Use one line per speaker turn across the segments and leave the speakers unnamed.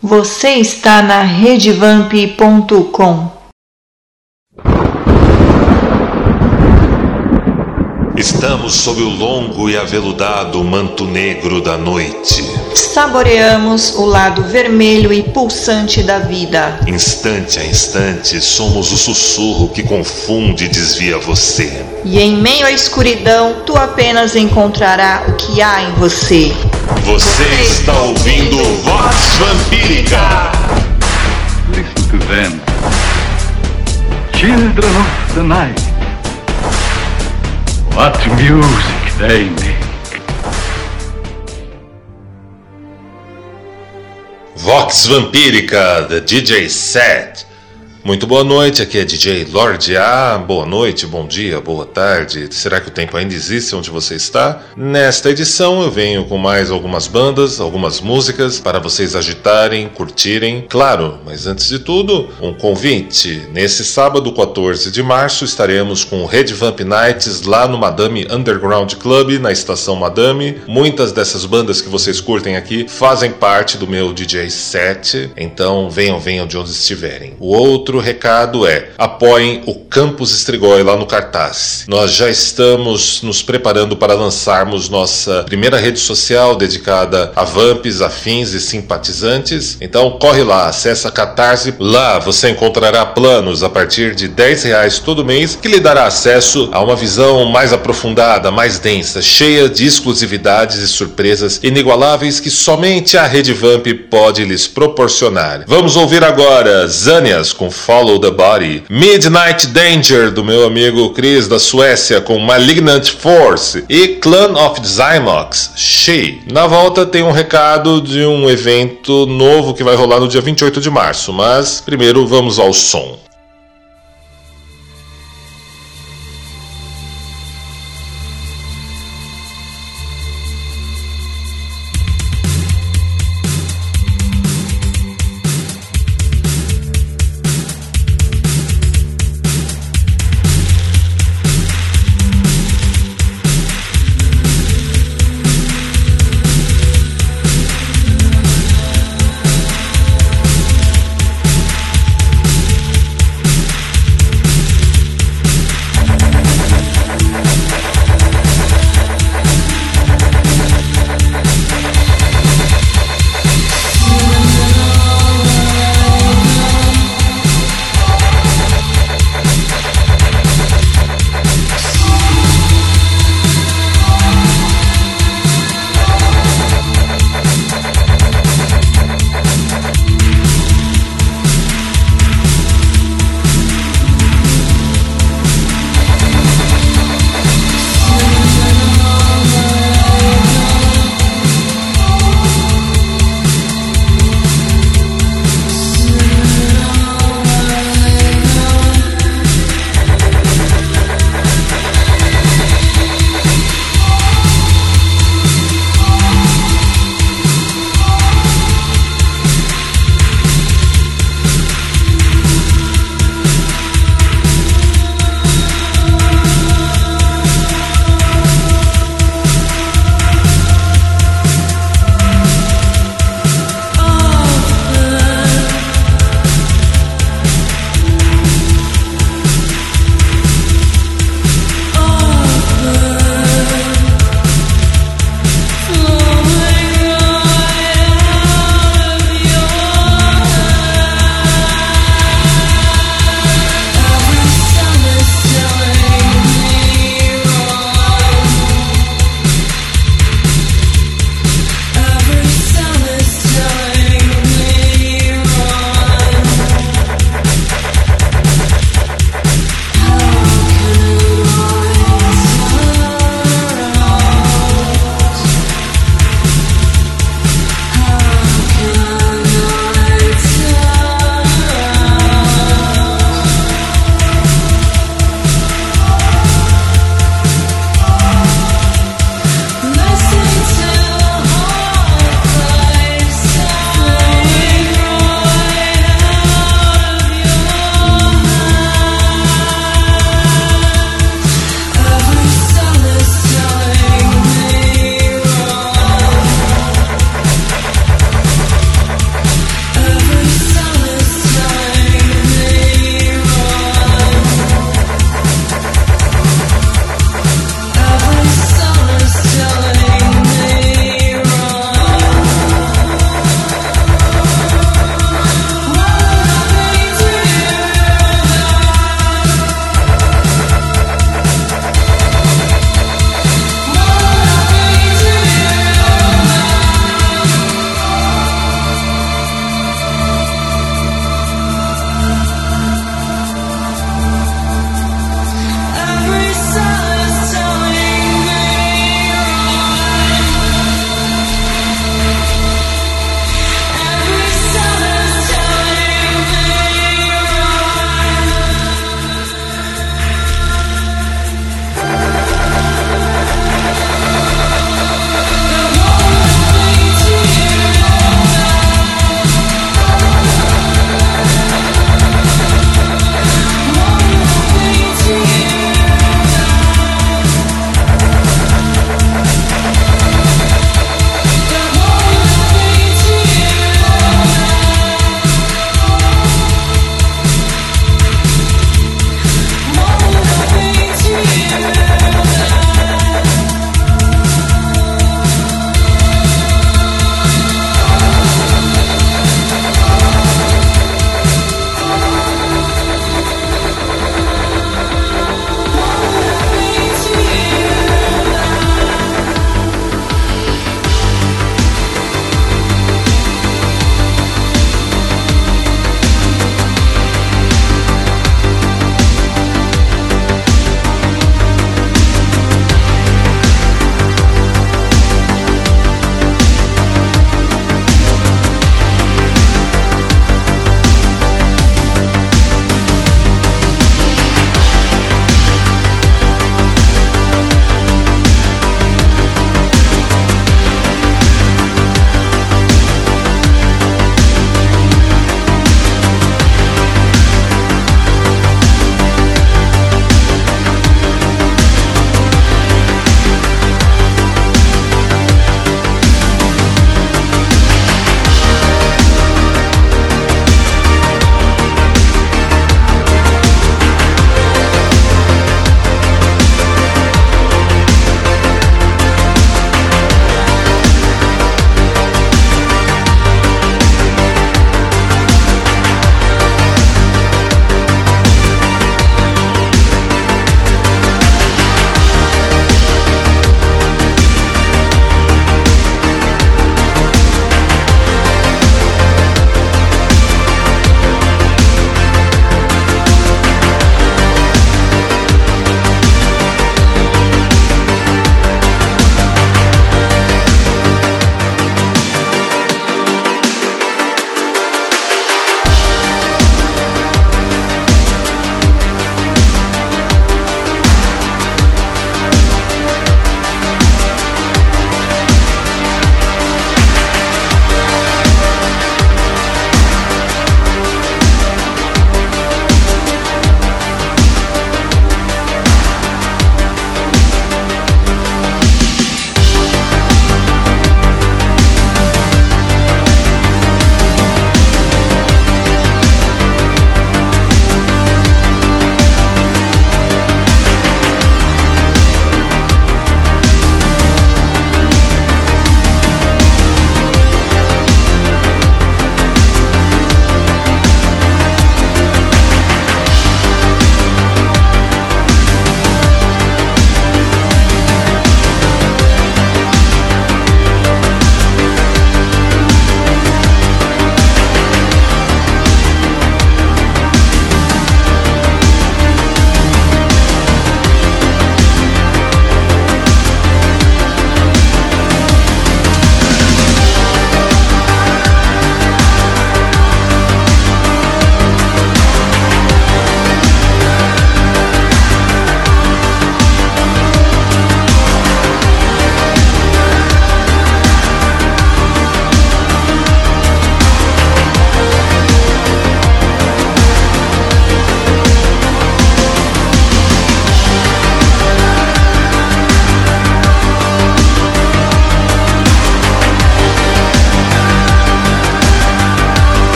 Você está na redevamp.com.
Estamos sob o longo e aveludado manto negro da noite.
Saboreamos o lado vermelho e pulsante da vida.
Instante a instante, somos o sussurro que confunde e desvia você.
E em meio à escuridão, tu apenas encontrará o que há em você.
Você está ouvindo Vox Vampírica.
Listen to them. Children of the night. What music they make.
Vox Vampírica, The DJ Set. Muito boa noite, aqui é DJ Lorde A. Boa noite, bom dia, boa tarde. Será que o tempo ainda existe onde você está? Nesta edição eu venho com mais algumas bandas, algumas músicas para vocês agitarem, curtirem. Claro, mas antes de tudo, um convite. Nesse sábado 14 de março estaremos com o Red Vamp Nights lá no Madame Underground Club, na estação Madame. Muitas dessas bandas que vocês curtem aqui fazem parte do meu DJ set, então venham, venham de onde estiverem. O outro recado é: apoiem o Campus Estrigói lá no cartaz. Nós já estamos nos preparando para lançarmos nossa primeira rede social dedicada a vamps, afins e simpatizantes. Então corre lá, acessa Catarse. Lá você encontrará planos a partir de 10 reais todo mês que lhe dará acesso a uma visão mais aprofundada, mais densa, cheia de exclusividades e surpresas inigualáveis que somente a Rede Vamp pode lhes proporcionar. Vamos ouvir agora Zanias com Follow the Body, Midnight Danger do meu amigo Chris da Suécia com Malignant Force e Clan of Zymox, She. Na volta tem um recado de um evento novo que vai rolar no dia 28 de março, mas primeiro vamos ao som.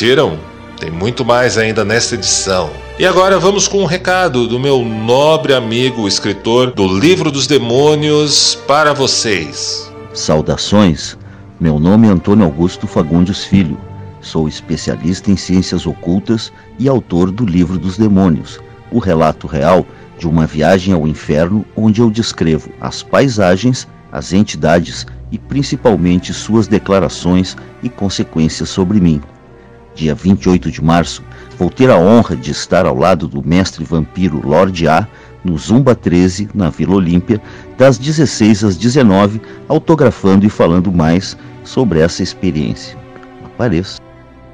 Curtiram? Tem muito mais ainda nesta edição. E agora vamos com um recado do meu nobre amigo escritor do Livro dos Demônios para vocês.
Saudações, meu nome é Antônio Augusto Fagundes Filho. Sou especialista em ciências ocultas e autor do Livro dos Demônios, o relato real de uma viagem ao inferno onde eu descrevo as paisagens, as entidades e principalmente suas declarações e consequências sobre mim. Dia 28 de março, vou ter a honra de estar ao lado do mestre vampiro Lorde A no Zumba 13, na Vila Olímpia, das 16 às 19, autografando e falando mais sobre essa experiência. Apareça.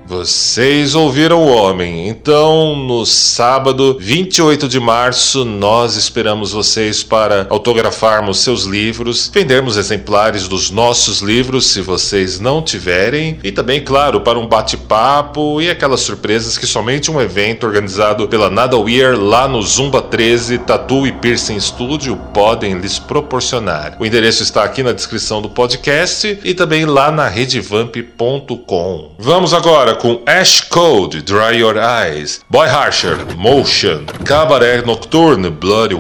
Vocês ouviram o homem. Então, no sábado 28 de março, nós esperamos vocês para autografarmos seus livros, vendermos exemplares dos nossos livros, se vocês não tiverem, e também, claro, para um bate-papo e aquelas surpresas que somente um evento organizado pela Nada Weir lá no Zumba 13 Tattoo e Piercing Studio podem lhes proporcionar. O endereço está aqui na descrição do podcast e também lá na redevamp.com. Vamos agora com Ash Code, Dry Your Eyes, Boy Harsher, Motion, Cabaret Nocturne, Bloody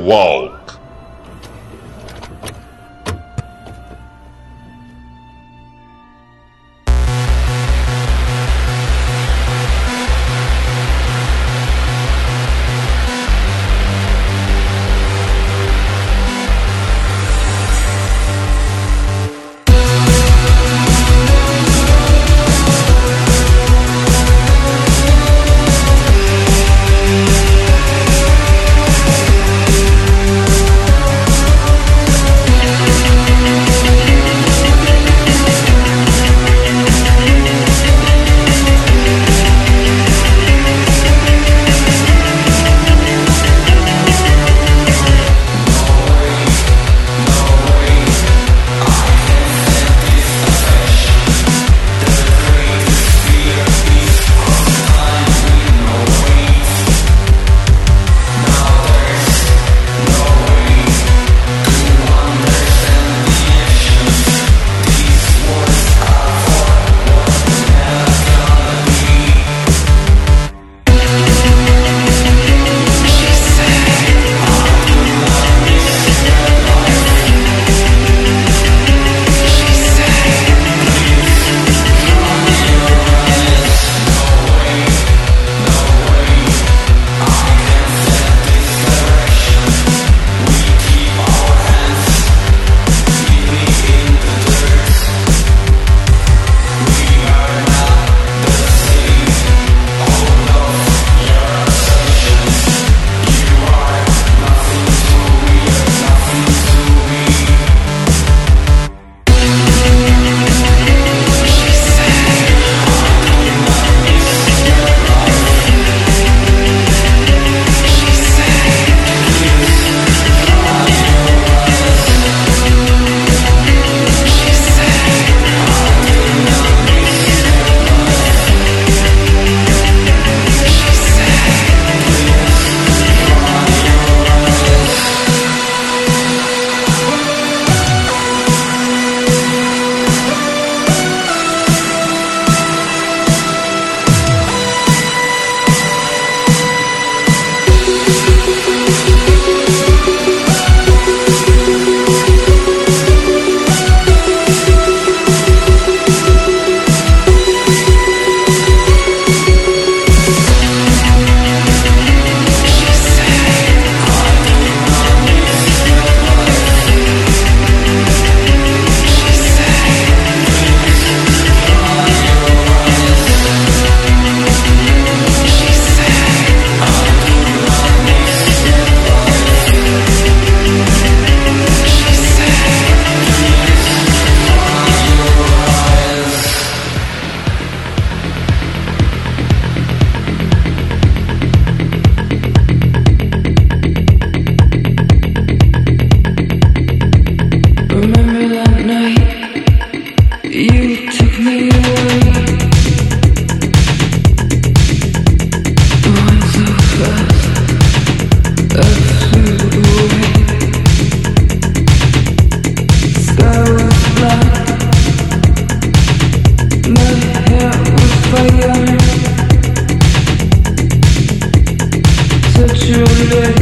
truly.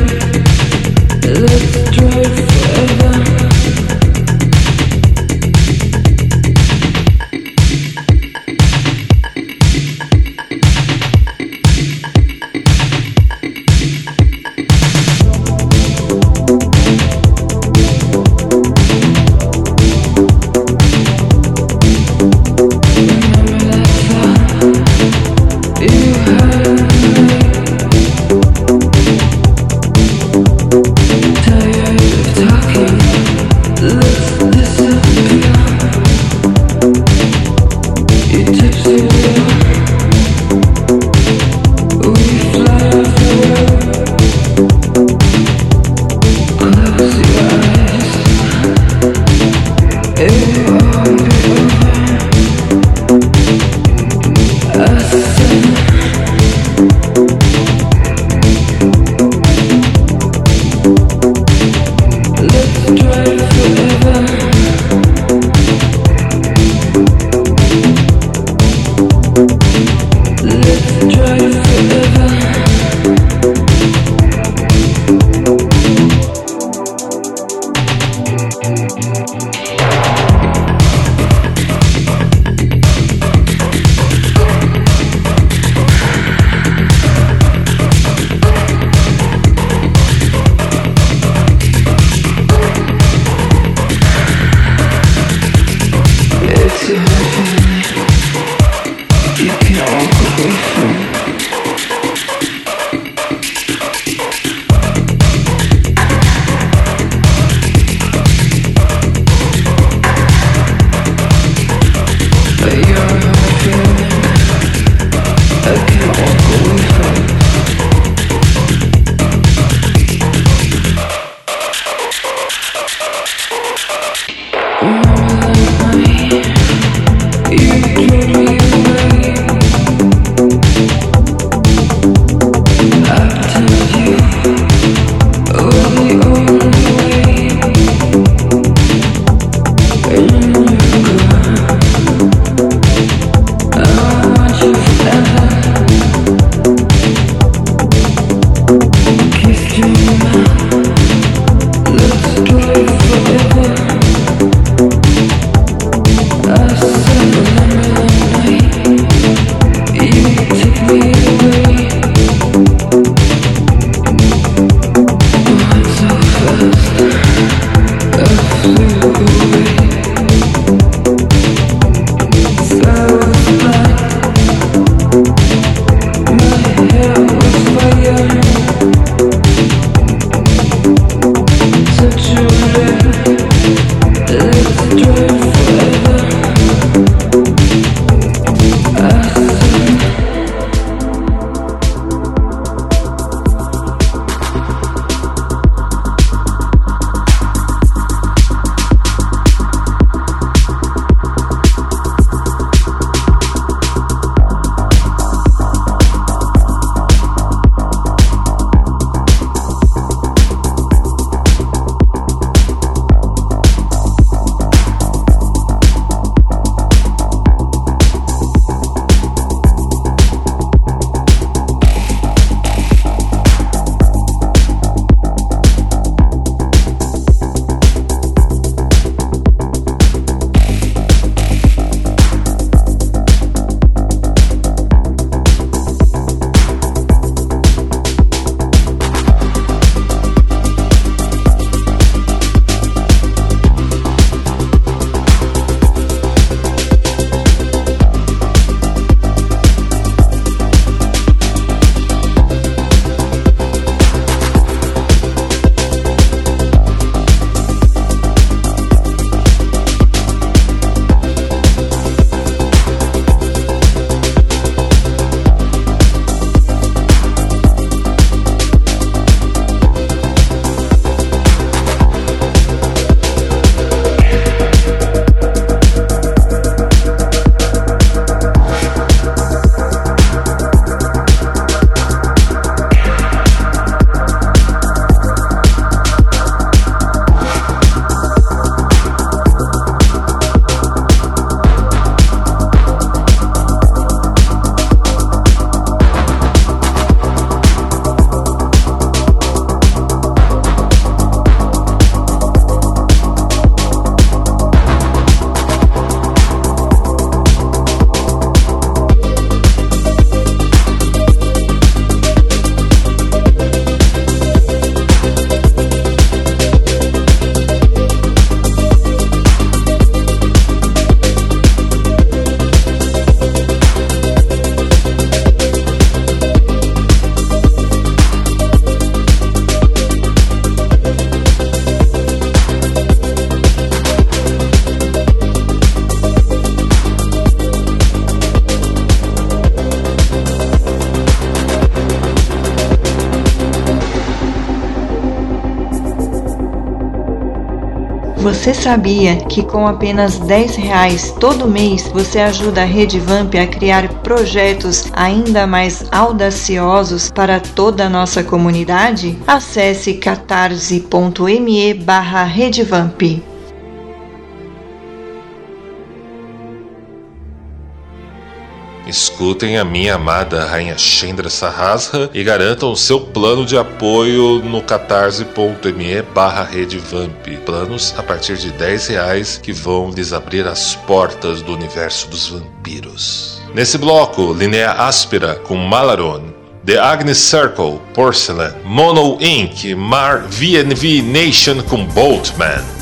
Let's try forever.
Você sabia que com apenas 10 reais todo mês você ajuda a Rede Vamp a criar projetos ainda mais audaciosos para toda a nossa comunidade? Acesse catarse.me barra Redevamp.
Escutem a minha amada Rainha Chendra Sahasra e garantam o seu plano de apoio no catarse.me barra redevamp. Planos a partir de 10 reais que vão lhes abrir as portas do universo dos vampiros. Nesse bloco, Linnea Aspira com Malaron, The Agnes Circle, Porcelain, Mono Inc., Mar VNV Nation com Boltman.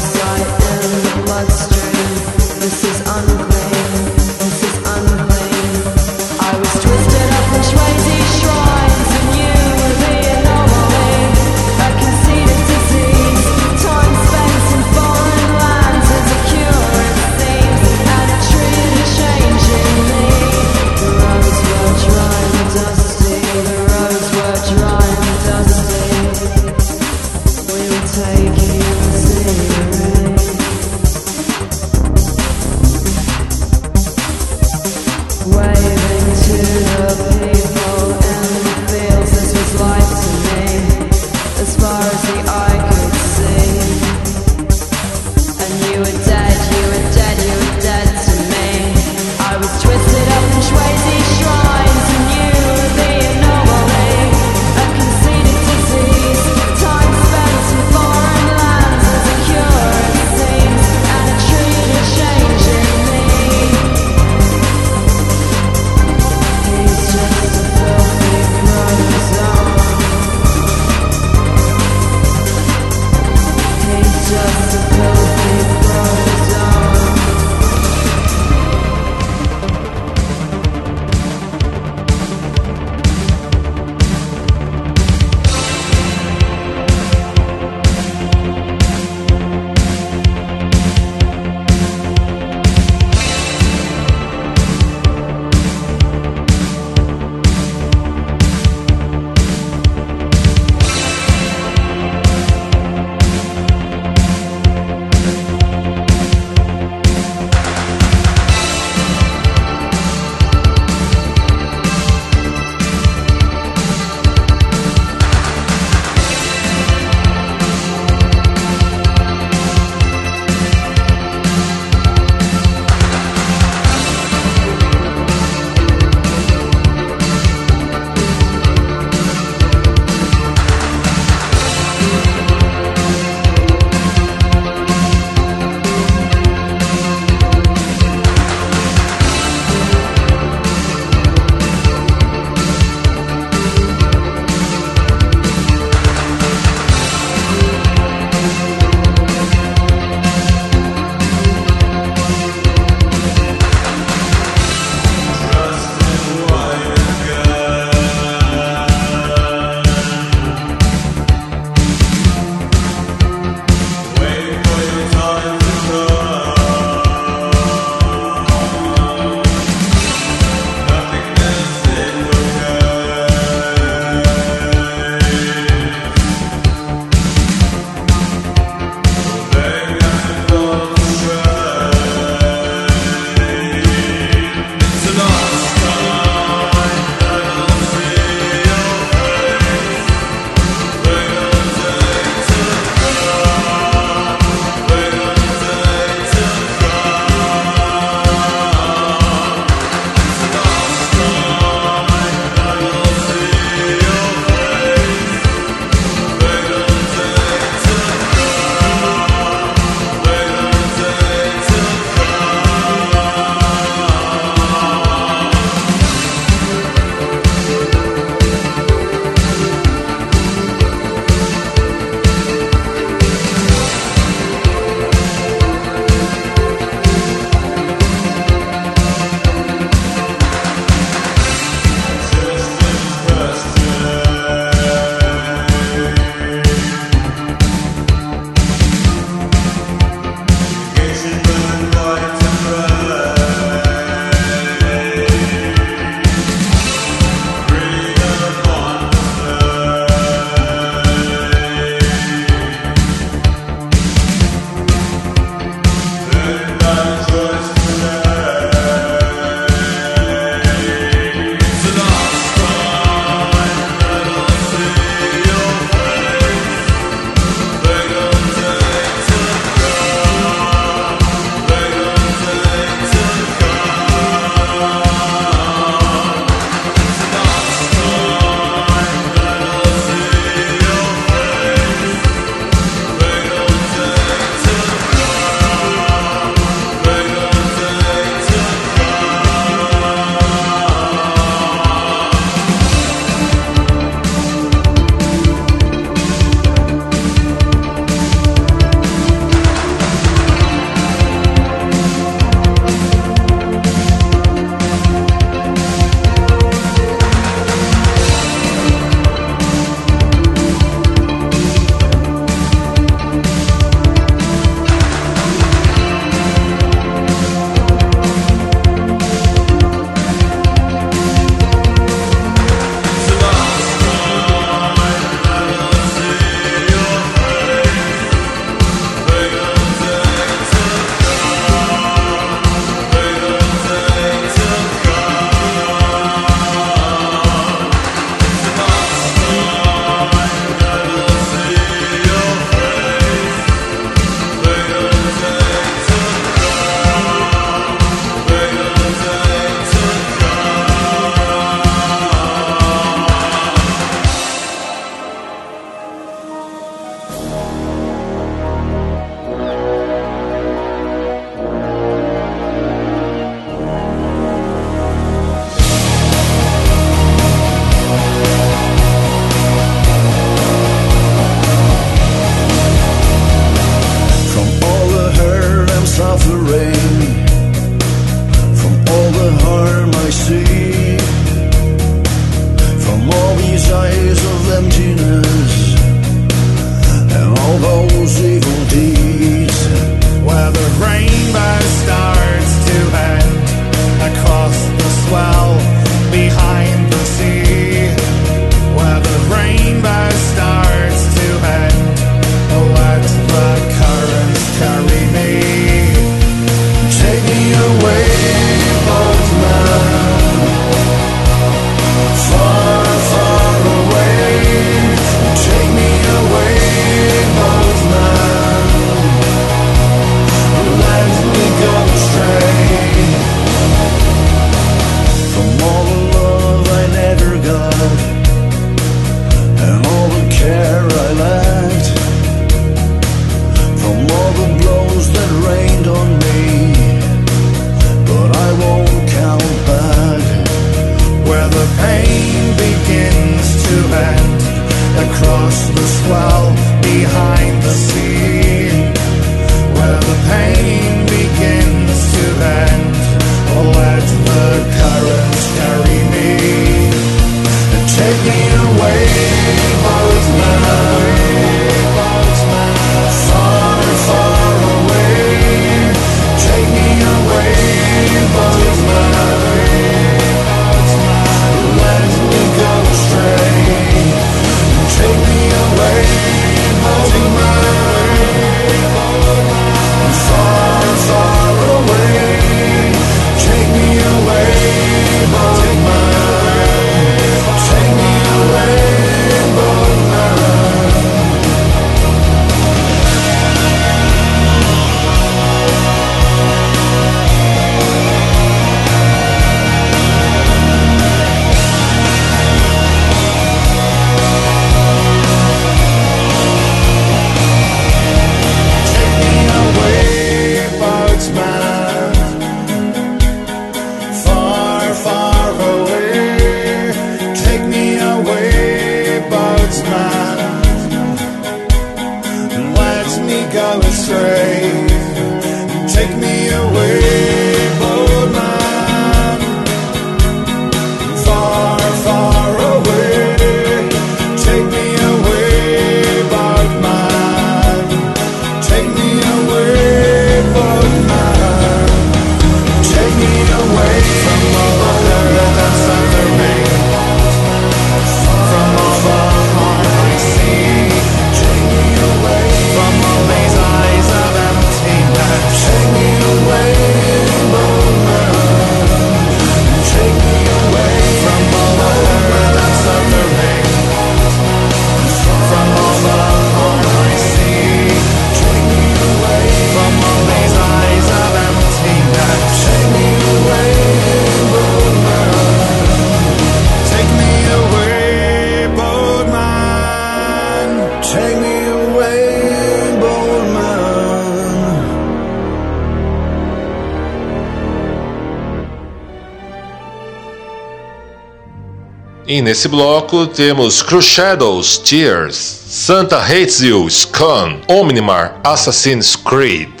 E nesse bloco temos Crusados, Tears, Santa Hates You, Scum, Omnimar, Assassin's Creed.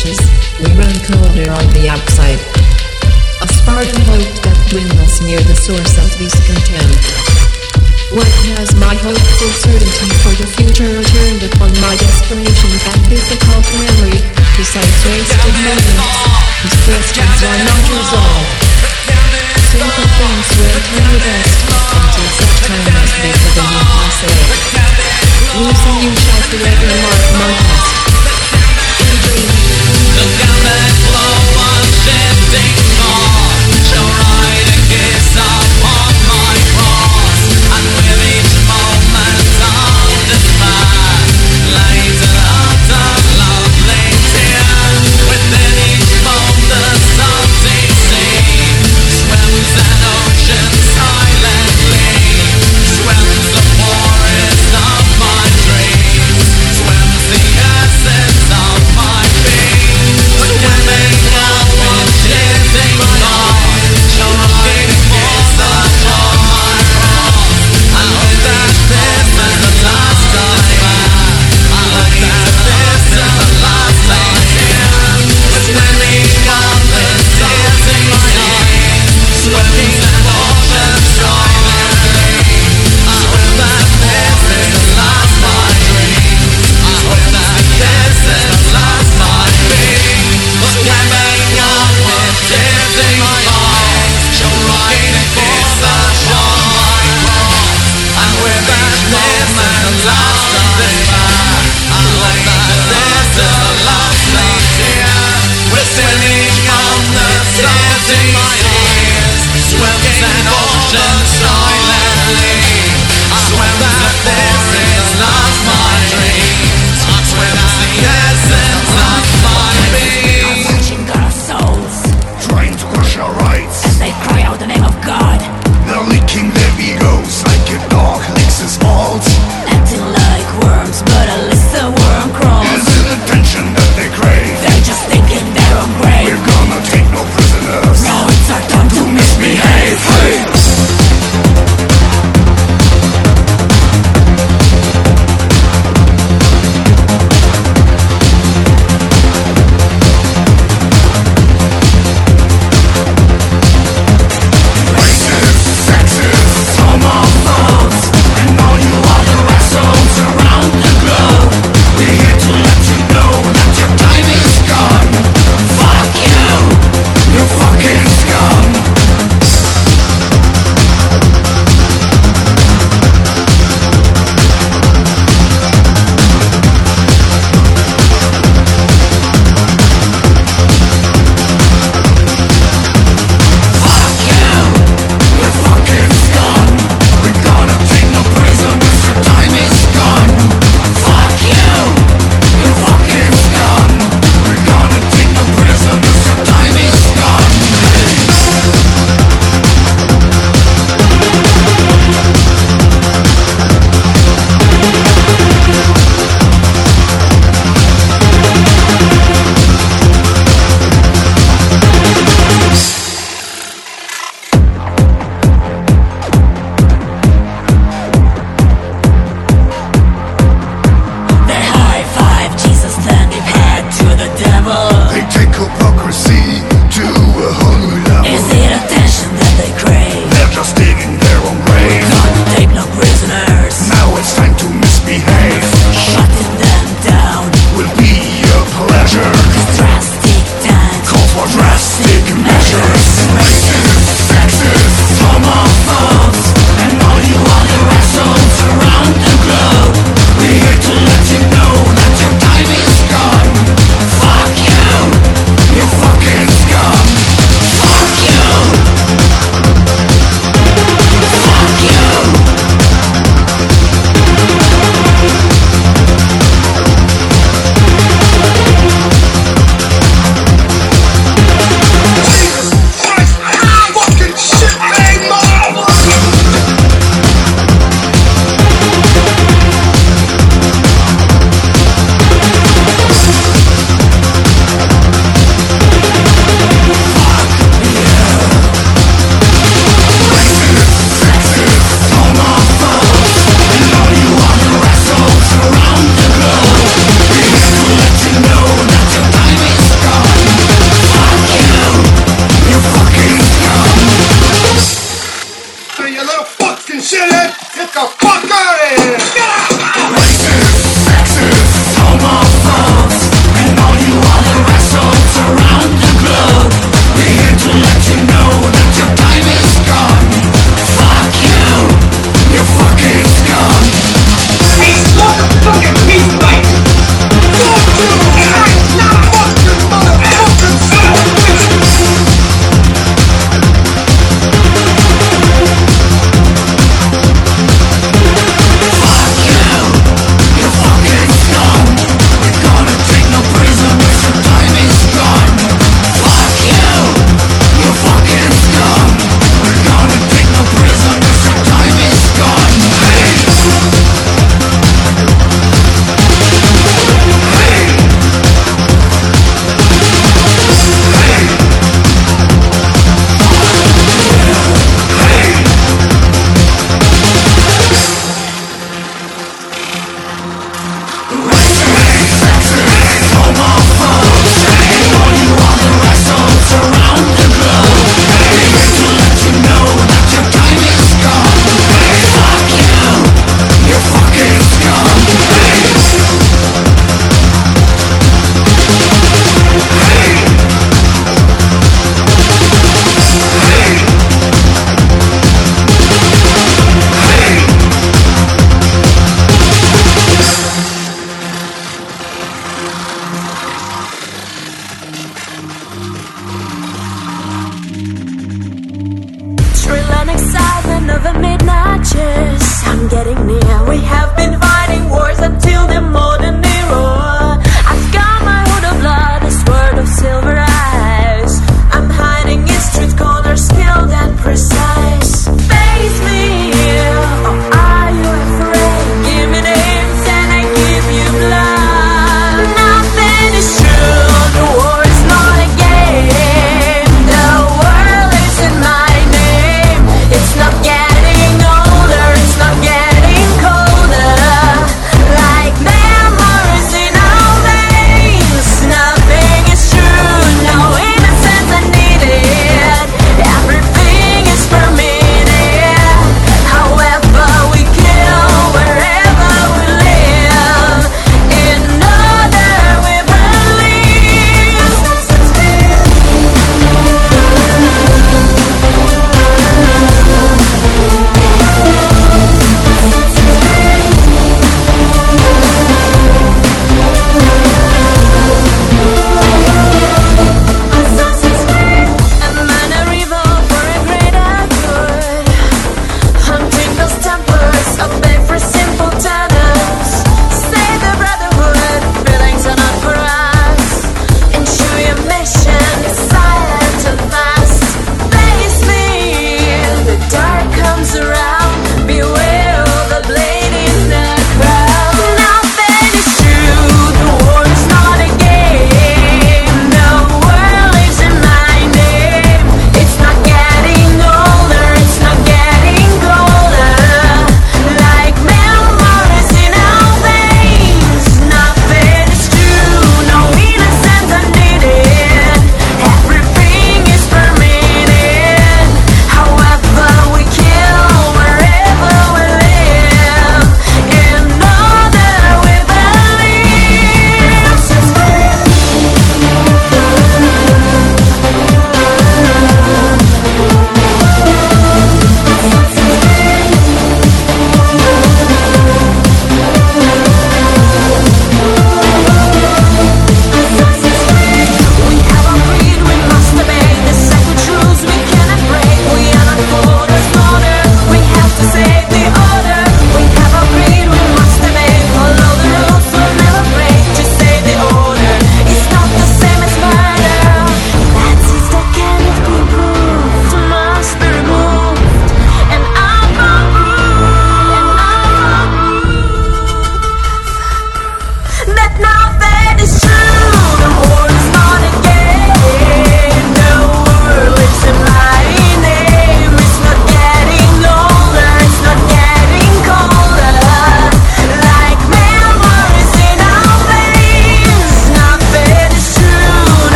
Flashes, we run colder on the outside. A Spartan hope that bring us near the source of this contempt. What has my hopeful certainty for the future turned upon my desperations and difficult memory, besides wasted moments, whose questions are not resolved. Simple things will turn best, until such time as they suddenly pass away. Losing you shall forever mark my past
man.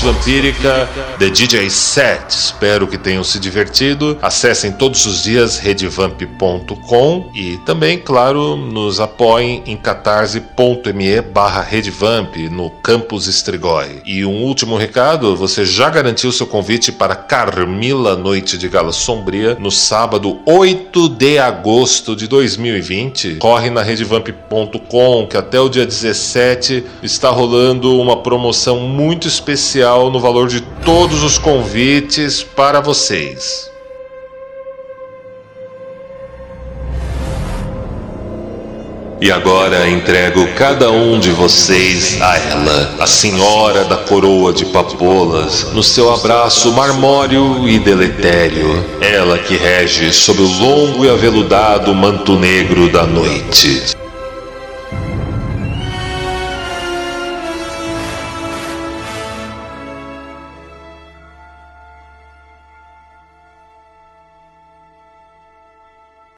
Vampírica The DJ Set. Espero que tenham se divertido. Acessem todos os dias redvamp.com e também, claro, nos apoiem em catarse.me barra redvamp no Campus Estrigói. E um último recado, você já garantiu seu convite para Carmila Noite de Gala Sombria no sábado 8 de agosto de 2020? Corre na redvamp.com que até o dia 17 está rolando uma promoção muito especial no valor de todos os convites para vocês. E agora entrego cada um de vocês a ela, a senhora da coroa de papolas, no seu abraço marmório e deletério, ela que rege sob o longo e aveludado manto negro da noite.